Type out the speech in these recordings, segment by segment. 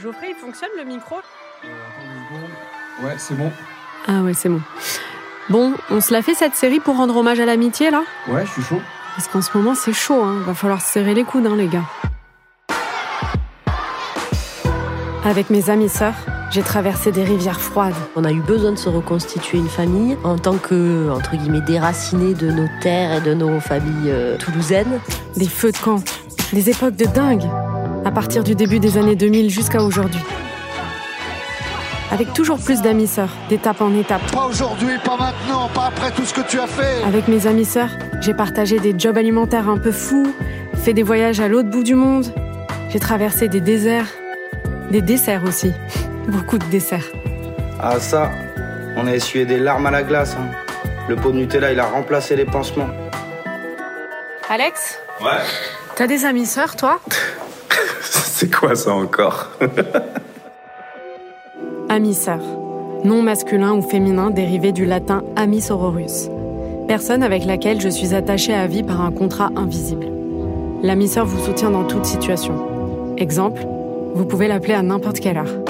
Geoffrey, il fonctionne le micro Ouais, c'est bon. Ah ouais, c'est bon. Bon, on se l'a fait cette série pour rendre hommage à l'amitié, là? Ouais, je suis chaud. Parce qu'en ce moment, c'est chaud, hein. Va falloir se serrer les coudes, hein, les gars. Avec mes amis sœurs, j'ai traversé des rivières froides. On a eu besoin de se reconstituer une famille en tant que, entre guillemets, déracinés de nos terres et de nos familles euh, toulousaines. Des feux de camp, des époques de dingue, à partir du début des années 2000 jusqu'à aujourd'hui. Avec toujours plus d'amis sœurs, d'étape en étape. Pas aujourd'hui, pas maintenant, pas après tout ce que tu as fait. Avec mes amis sœurs, j'ai partagé des jobs alimentaires un peu fous, fait des voyages à l'autre bout du monde. J'ai traversé des déserts, des desserts aussi. Beaucoup de desserts. Ah ça, on a essuyé des larmes à la glace. hein. Le pot de Nutella, il a remplacé les pansements. Alex, Ouais. t'as des amis sœurs, toi? C'est quoi ça encore Amis sœurs. Nom masculin ou féminin dérivé du latin amis sororus. Personne avec laquelle je suis attachée à vie par un contrat invisible. L'ami sœur vous soutient dans toute situation. Exemple, vous pouvez l'appeler à n'importe quelle heure.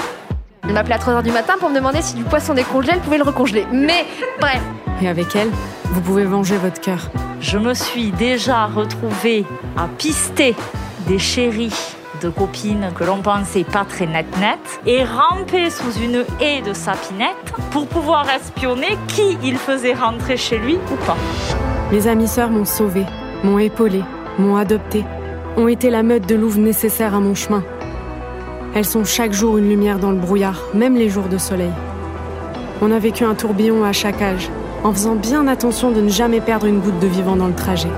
Elle m'appelait à 3h du matin pour me demander si du poisson décongelé, elle pouvait le recongeler. Mais bref, Et avec elle, vous pouvez venger votre cœur. Je me suis déjà retrouvée à pister des chéris de copines que l'on pensait pas très net net et ramper sous une haie de sapinette pour pouvoir espionner qui il faisait rentrer chez lui ou pas. Mes amis sœurs m'ont sauvée, m'ont épaulée, m'ont adoptée, ont été la meute de louve nécessaire à mon chemin. Elles sont chaque jour une lumière dans le brouillard, même les jours de soleil. On a vécu un tourbillon à chaque âge, en faisant bien attention de ne jamais perdre une goutte de vivant dans le trajet.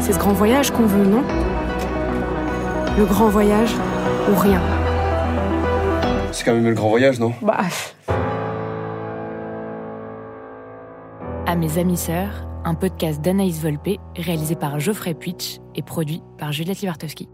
C'est ce grand voyage qu'on veut, non? Le grand voyage ou rien. C'est quand même le grand voyage, non? Bah, À mes amis sœurs, un podcast d'Anaïs Volpe réalisé par Geoffrey Puitch et produit par Juliette Libartowski.